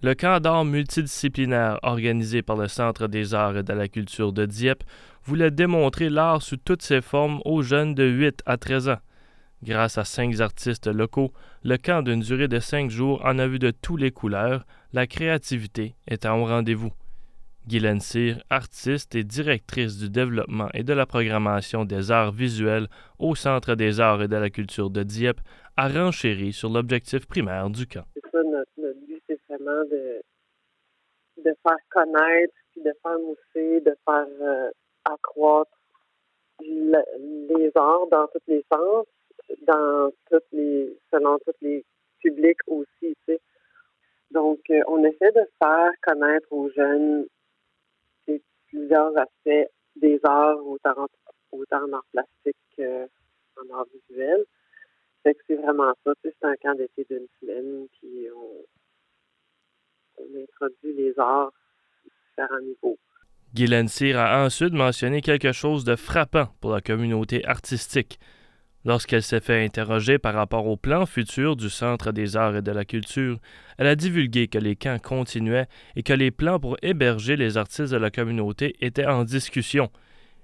Le camp d'art multidisciplinaire organisé par le Centre des arts et de la culture de Dieppe voulait démontrer l'art sous toutes ses formes aux jeunes de 8 à 13 ans. Grâce à cinq artistes locaux, le camp d'une durée de cinq jours en a vu de toutes les couleurs, la créativité étant au rendez-vous. Guylaine Cyr, artiste et directrice du développement et de la programmation des arts visuels au Centre des arts et de la culture de Dieppe, a renchéri sur l'objectif primaire du camp vraiment de, de faire connaître, puis de faire mousser, de faire euh, accroître les arts dans tous les sens, dans toutes les, selon tous les publics aussi, tu sais. Donc, euh, on essaie de faire connaître aux jeunes plusieurs aspects des arts, autant, en art plastique qu'en art visuel. Que c'est vraiment ça, c'est un camp d'été d'une semaine, puis on introduit les arts à différents niveaux. Guylaine Cyr a ensuite mentionné quelque chose de frappant pour la communauté artistique. Lorsqu'elle s'est fait interroger par rapport au plan futur du Centre des arts et de la culture, elle a divulgué que les camps continuaient et que les plans pour héberger les artistes de la communauté étaient en discussion.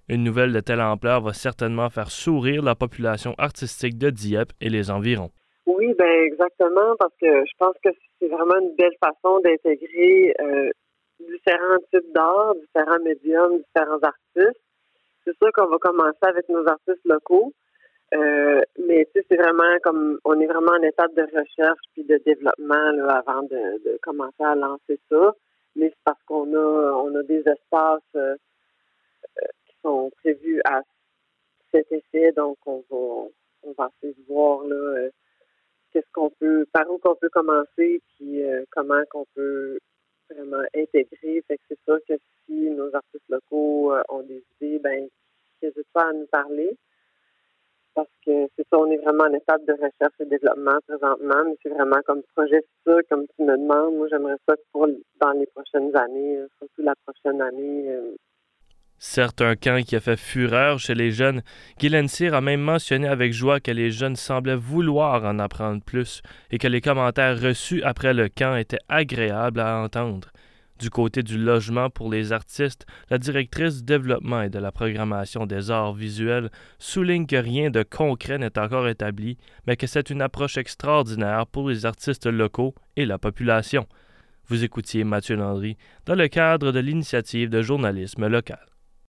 Une nouvelle de telle ampleur va certainement faire sourire la population artistique de Dieppe et les environs. Oui, ben exactement, parce que je pense que c'est vraiment une belle façon d'intégrer euh, différents types d'art, différents médiums, différents artistes. C'est sûr qu'on va commencer avec nos artistes locaux, euh, mais tu sais, c'est vraiment comme on est vraiment en étape de recherche puis de développement là, avant de, commencer à lancer ça. Mais c'est parce qu'on a on a des espaces euh, qui sont prévus à cet effet, donc on va on va essayer de voir là qu'est-ce qu'on peut, par où qu'on peut commencer, puis euh, comment qu'on peut vraiment intégrer. Fait que c'est sûr que si nos artistes locaux euh, ont des idées, ben n'hésitent pas à nous parler. Parce que c'est ça, on est vraiment en étape de recherche et développement présentement, mais c'est vraiment comme projet futur, comme tu me demandes. Moi, j'aimerais ça pour dans les prochaines années, euh, surtout la prochaine année, Certes, un camp qui a fait fureur chez les jeunes, Guylaine Cyr a même mentionné avec joie que les jeunes semblaient vouloir en apprendre plus et que les commentaires reçus après le camp étaient agréables à entendre. Du côté du logement pour les artistes, la directrice du développement et de la programmation des arts visuels souligne que rien de concret n'est encore établi, mais que c'est une approche extraordinaire pour les artistes locaux et la population. Vous écoutiez Mathieu Landry dans le cadre de l'initiative de journalisme local.